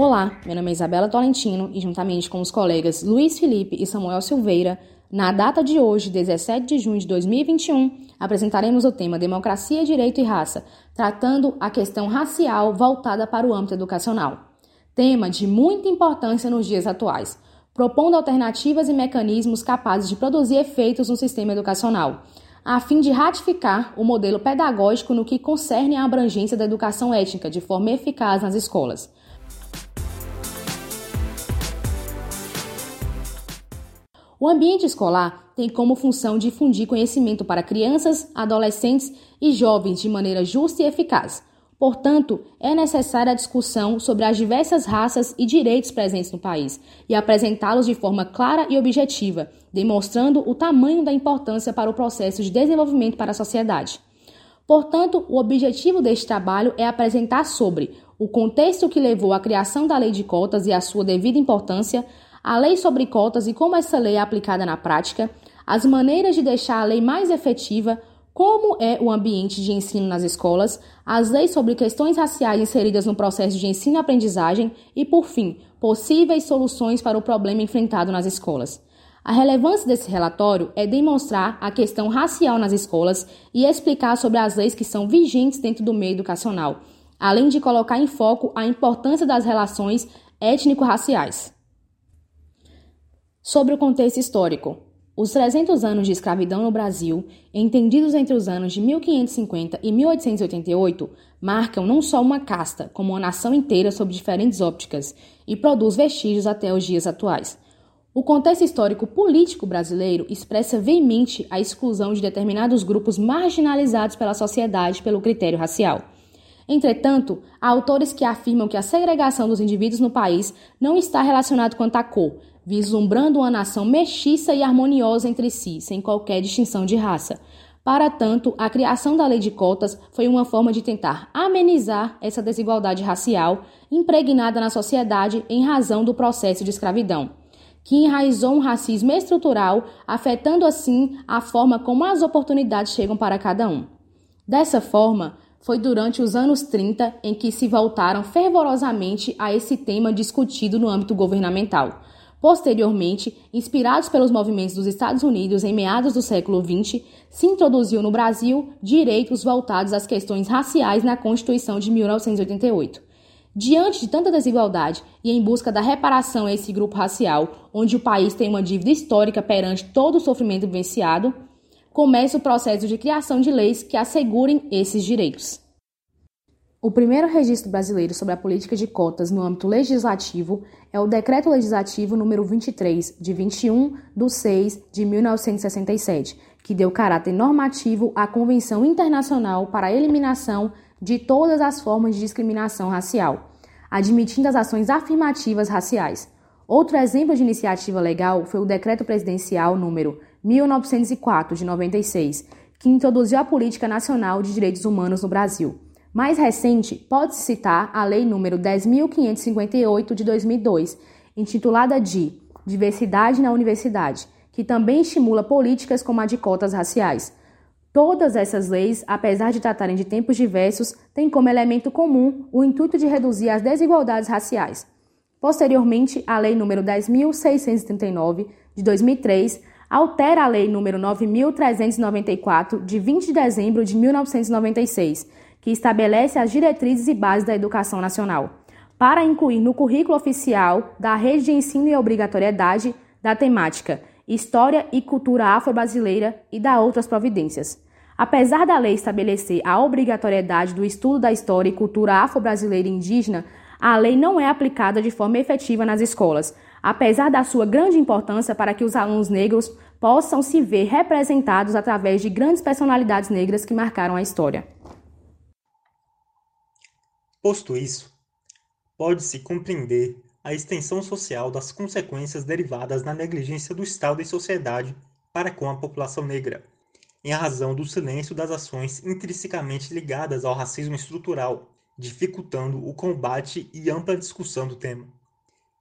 Olá, meu nome é Isabela Tolentino e, juntamente com os colegas Luiz Felipe e Samuel Silveira, na data de hoje, 17 de junho de 2021, apresentaremos o tema Democracia, Direito e Raça, tratando a questão racial voltada para o âmbito educacional. Tema de muita importância nos dias atuais, propondo alternativas e mecanismos capazes de produzir efeitos no sistema educacional, a fim de ratificar o modelo pedagógico no que concerne à abrangência da educação étnica de forma eficaz nas escolas. O ambiente escolar tem como função difundir conhecimento para crianças, adolescentes e jovens de maneira justa e eficaz. Portanto, é necessária a discussão sobre as diversas raças e direitos presentes no país e apresentá-los de forma clara e objetiva, demonstrando o tamanho da importância para o processo de desenvolvimento para a sociedade. Portanto, o objetivo deste trabalho é apresentar sobre o contexto que levou à criação da lei de cotas e a sua devida importância, a lei sobre cotas e como essa lei é aplicada na prática, as maneiras de deixar a lei mais efetiva, como é o ambiente de ensino nas escolas, as leis sobre questões raciais inseridas no processo de ensino-aprendizagem e, por fim, possíveis soluções para o problema enfrentado nas escolas. A relevância desse relatório é demonstrar a questão racial nas escolas e explicar sobre as leis que são vigentes dentro do meio educacional, além de colocar em foco a importância das relações étnico-raciais. Sobre o contexto histórico, os 300 anos de escravidão no Brasil, entendidos entre os anos de 1550 e 1888, marcam não só uma casta, como uma nação inteira sob diferentes ópticas e produz vestígios até os dias atuais. O contexto histórico político brasileiro expressa veemente a exclusão de determinados grupos marginalizados pela sociedade pelo critério racial. Entretanto, há autores que afirmam que a segregação dos indivíduos no país não está relacionada com a cor, vislumbrando uma nação mestiça e harmoniosa entre si, sem qualquer distinção de raça. Para tanto, a criação da lei de cotas foi uma forma de tentar amenizar essa desigualdade racial impregnada na sociedade em razão do processo de escravidão, que enraizou um racismo estrutural, afetando assim a forma como as oportunidades chegam para cada um. Dessa forma, foi durante os anos 30 em que se voltaram fervorosamente a esse tema discutido no âmbito governamental Posteriormente, inspirados pelos movimentos dos Estados Unidos em meados do século XX, se introduziu no Brasil direitos voltados às questões raciais na Constituição de 1988. Diante de tanta desigualdade e em busca da reparação a esse grupo racial, onde o país tem uma dívida histórica perante todo o sofrimento vivenciado, começa o processo de criação de leis que assegurem esses direitos. O primeiro registro brasileiro sobre a política de cotas no âmbito legislativo é o Decreto Legislativo número 23, de 21 de 6 de 1967, que deu caráter normativo à Convenção Internacional para a Eliminação de todas as formas de discriminação racial, admitindo as ações afirmativas raciais. Outro exemplo de iniciativa legal foi o Decreto Presidencial número 1904 de 96, que introduziu a Política Nacional de Direitos Humanos no Brasil. Mais recente, pode-se citar a Lei nº 10.558 de 2002, intitulada de Diversidade na Universidade, que também estimula políticas como a de cotas raciais. Todas essas leis, apesar de tratarem de tempos diversos, têm como elemento comum o intuito de reduzir as desigualdades raciais. Posteriormente, a Lei nº 10.639 de 2003 altera a Lei nº 9.394 de 20 de dezembro de 1996 que estabelece as diretrizes e bases da educação nacional, para incluir no currículo oficial da rede de ensino e obrigatoriedade da temática História e Cultura Afro-Brasileira e da outras providências. Apesar da lei estabelecer a obrigatoriedade do estudo da história e cultura afro-brasileira e indígena, a lei não é aplicada de forma efetiva nas escolas, apesar da sua grande importância para que os alunos negros possam se ver representados através de grandes personalidades negras que marcaram a história. Posto isso, pode-se compreender a extensão social das consequências derivadas da negligência do Estado e sociedade para com a população negra, em razão do silêncio das ações intrinsecamente ligadas ao racismo estrutural, dificultando o combate e ampla discussão do tema.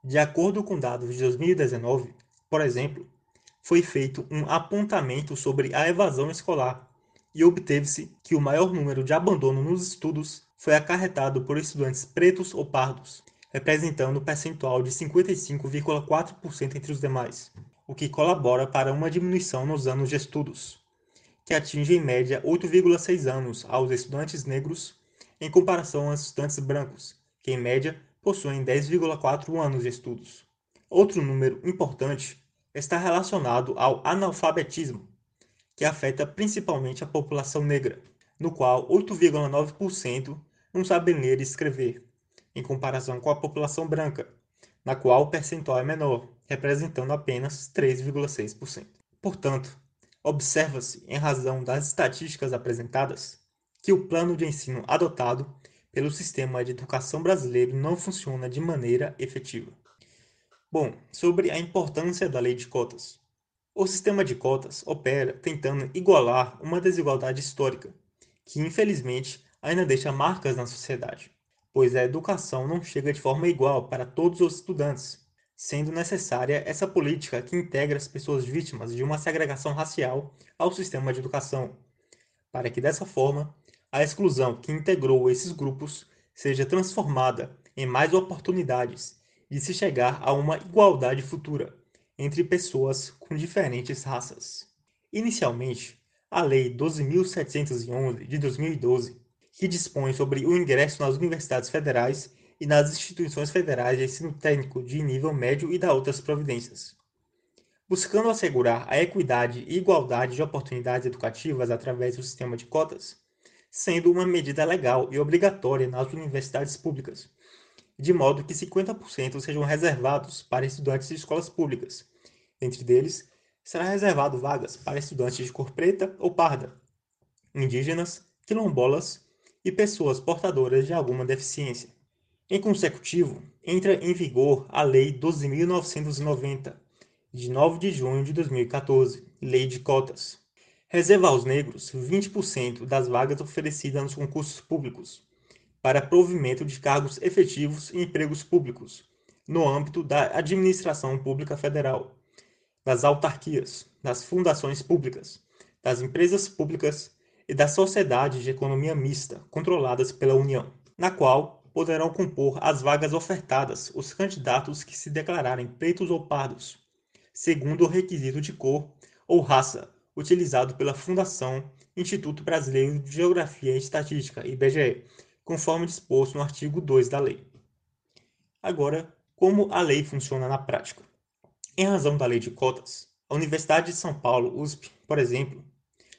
De acordo com dados de 2019, por exemplo, foi feito um apontamento sobre a evasão escolar e obteve-se que o maior número de abandono nos estudos foi acarretado por estudantes pretos ou pardos, representando um percentual de 55,4% entre os demais, o que colabora para uma diminuição nos anos de estudos, que atinge em média 8,6 anos aos estudantes negros em comparação aos estudantes brancos, que em média possuem 10,4 anos de estudos. Outro número importante está relacionado ao analfabetismo, que afeta principalmente a população negra, no qual 8,9% não sabem ler e escrever, em comparação com a população branca, na qual o percentual é menor, representando apenas 3,6%. Portanto, observa-se, em razão das estatísticas apresentadas, que o plano de ensino adotado pelo sistema de educação brasileiro não funciona de maneira efetiva. Bom, sobre a importância da lei de cotas. O sistema de cotas opera tentando igualar uma desigualdade histórica, que infelizmente ainda deixa marcas na sociedade, pois a educação não chega de forma igual para todos os estudantes, sendo necessária essa política que integra as pessoas vítimas de uma segregação racial ao sistema de educação, para que dessa forma a exclusão que integrou esses grupos seja transformada em mais oportunidades de se chegar a uma igualdade futura entre pessoas com diferentes raças. Inicialmente, a Lei 12.711 de 2012, que dispõe sobre o ingresso nas universidades federais e nas instituições federais de ensino técnico de nível médio e da outras providências. Buscando assegurar a equidade e igualdade de oportunidades educativas através do sistema de cotas, sendo uma medida legal e obrigatória nas universidades públicas, de modo que 50% sejam reservados para estudantes de escolas públicas. Entre deles, será reservado vagas para estudantes de cor preta ou parda, indígenas, quilombolas e pessoas portadoras de alguma deficiência. Em consecutivo, entra em vigor a Lei 12.990, de 9 de junho de 2014, Lei de Cotas. Reserva aos negros 20% das vagas oferecidas nos concursos públicos, para provimento de cargos efetivos e empregos públicos, no âmbito da administração pública federal, das autarquias, das fundações públicas, das empresas públicas e das sociedades de economia mista controladas pela União, na qual poderão compor as vagas ofertadas os candidatos que se declararem pretos ou pardos, segundo o requisito de cor ou raça utilizado pela Fundação Instituto Brasileiro de Geografia e Estatística, IBGE, conforme disposto no artigo 2 da lei. Agora, como a lei funciona na prática? Em razão da lei de cotas, a Universidade de São Paulo, USP, por exemplo,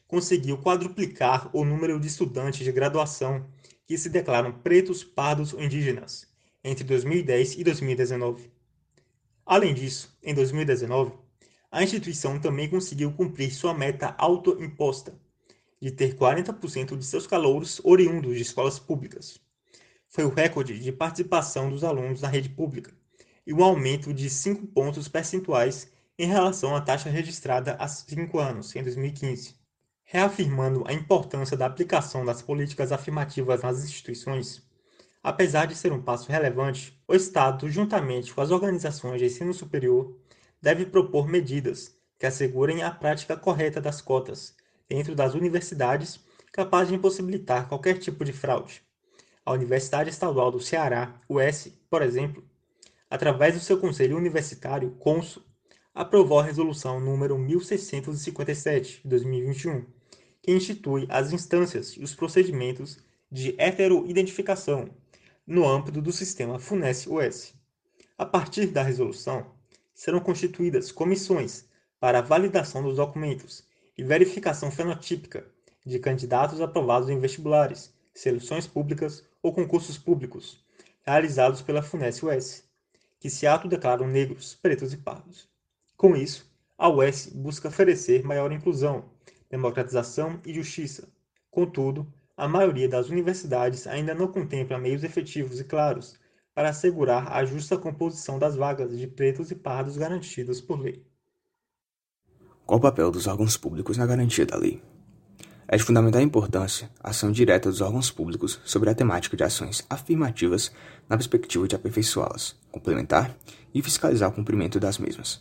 conseguiu quadruplicar o número de estudantes de graduação que se declaram pretos, pardos ou indígenas entre 2010 e 2019. Além disso, em 2019, a instituição também conseguiu cumprir sua meta autoimposta de ter 40% de seus calouros oriundos de escolas públicas. Foi o recorde de participação dos alunos na rede pública e um aumento de 5 pontos percentuais em relação à taxa registrada há 5 anos, em 2015. Reafirmando a importância da aplicação das políticas afirmativas nas instituições, apesar de ser um passo relevante, o Estado, juntamente com as organizações de ensino superior, deve propor medidas que assegurem a prática correta das cotas dentro das universidades, capaz de impossibilitar qualquer tipo de fraude. A Universidade Estadual do Ceará, UES, por exemplo, através do seu Conselho Universitário, CONSO, aprovou a resolução número 1657 de 2021, que institui as instâncias e os procedimentos de heteroidentificação no âmbito do sistema FUNES-US. A partir da resolução, serão constituídas comissões para validação dos documentos e verificação fenotípica de candidatos aprovados em vestibulares, seleções públicas ou concursos públicos realizados pela FUNES-US, que se autodeclaram negros, pretos e pardos. Com isso, a US busca oferecer maior inclusão, democratização e justiça. Contudo, a maioria das universidades ainda não contempla meios efetivos e claros para assegurar a justa composição das vagas de pretos e pardos garantidas por lei. Qual o papel dos órgãos públicos na garantia da lei? É de fundamental importância a ação direta dos órgãos públicos sobre a temática de ações afirmativas na perspectiva de aperfeiçoá-las, complementar e fiscalizar o cumprimento das mesmas.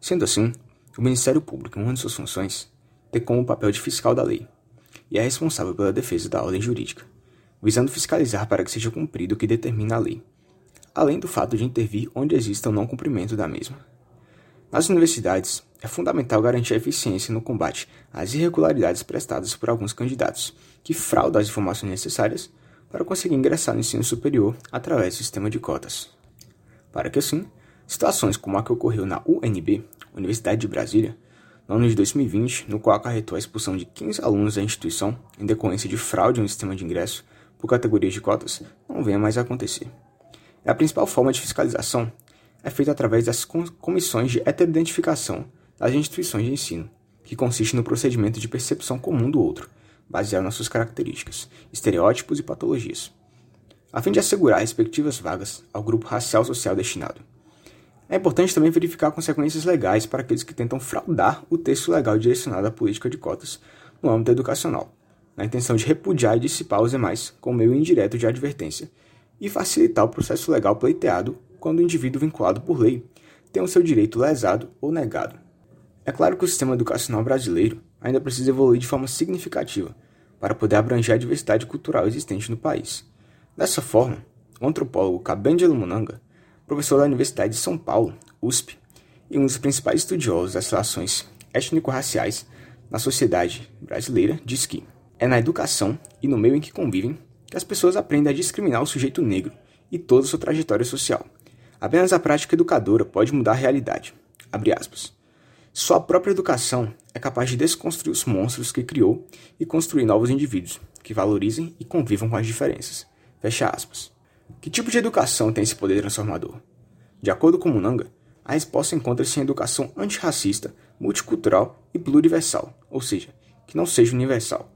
Sendo assim, o Ministério Público, em uma de suas funções, tem como papel de fiscal da lei e é responsável pela defesa da ordem jurídica, visando fiscalizar para que seja cumprido o que determina a lei, além do fato de intervir onde exista o não cumprimento da mesma. Nas universidades, é fundamental garantir a eficiência no combate às irregularidades prestadas por alguns candidatos, que fraudam as informações necessárias para conseguir ingressar no ensino superior através do sistema de cotas. Para que assim, situações como a que ocorreu na UNB, Universidade de Brasília, no ano de 2020, no qual acarretou a expulsão de 15 alunos da instituição em decorrência de fraude no sistema de ingresso por categorias de cotas, não venha mais acontecer. A principal forma de fiscalização é feita através das comissões de heteroidentificação das instituições de ensino, que consiste no procedimento de percepção comum do outro, baseado nas suas características, estereótipos e patologias, a fim de assegurar respectivas vagas ao grupo racial social destinado. É importante também verificar consequências legais para aqueles que tentam fraudar o texto legal direcionado à política de cotas no âmbito educacional, na intenção de repudiar e dissipar os demais com meio indireto de advertência e facilitar o processo legal pleiteado quando o indivíduo vinculado por lei tem o seu direito lesado ou negado. É claro que o sistema educacional brasileiro ainda precisa evoluir de forma significativa para poder abranger a diversidade cultural existente no país. Dessa forma, o antropólogo Cabengelo Munanga, professor da Universidade de São Paulo, USP, e um dos principais estudiosos das relações étnico-raciais na sociedade brasileira, diz que é na educação e no meio em que convivem que as pessoas aprendem a discriminar o sujeito negro e toda a sua trajetória social. Apenas a prática educadora pode mudar a realidade. Só a própria educação é capaz de desconstruir os monstros que criou e construir novos indivíduos que valorizem e convivam com as diferenças. Fecha aspas. Que tipo de educação tem esse poder transformador? De acordo com Munanga, a resposta encontra-se em educação antirracista, multicultural e pluriversal, ou seja, que não seja universal,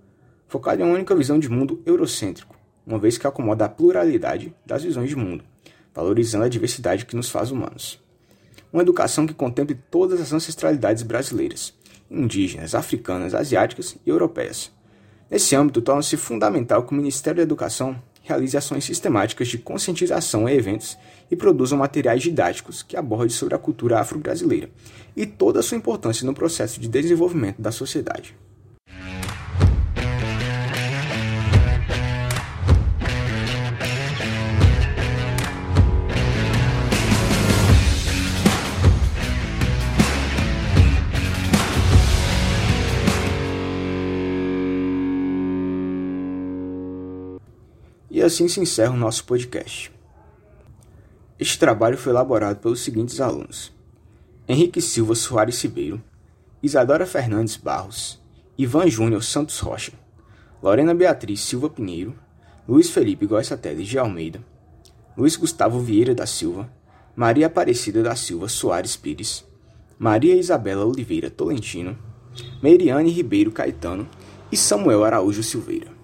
focada em uma única visão de mundo eurocêntrico, uma vez que acomoda a pluralidade das visões de mundo, valorizando a diversidade que nos faz humanos uma educação que contemple todas as ancestralidades brasileiras, indígenas, africanas, asiáticas e europeias. Nesse âmbito, torna-se fundamental que o Ministério da Educação realize ações sistemáticas de conscientização em eventos e produza materiais didáticos que abordem sobre a cultura afro-brasileira e toda a sua importância no processo de desenvolvimento da sociedade. Assim se encerra o nosso podcast. Este trabalho foi elaborado pelos seguintes alunos: Henrique Silva Soares Ribeiro, Isadora Fernandes Barros, Ivan Júnior Santos Rocha, Lorena Beatriz Silva Pinheiro, Luiz Felipe Goissa Teles de Almeida, Luiz Gustavo Vieira da Silva, Maria Aparecida da Silva Soares Pires, Maria Isabela Oliveira Tolentino, Meiriane Ribeiro Caetano e Samuel Araújo Silveira.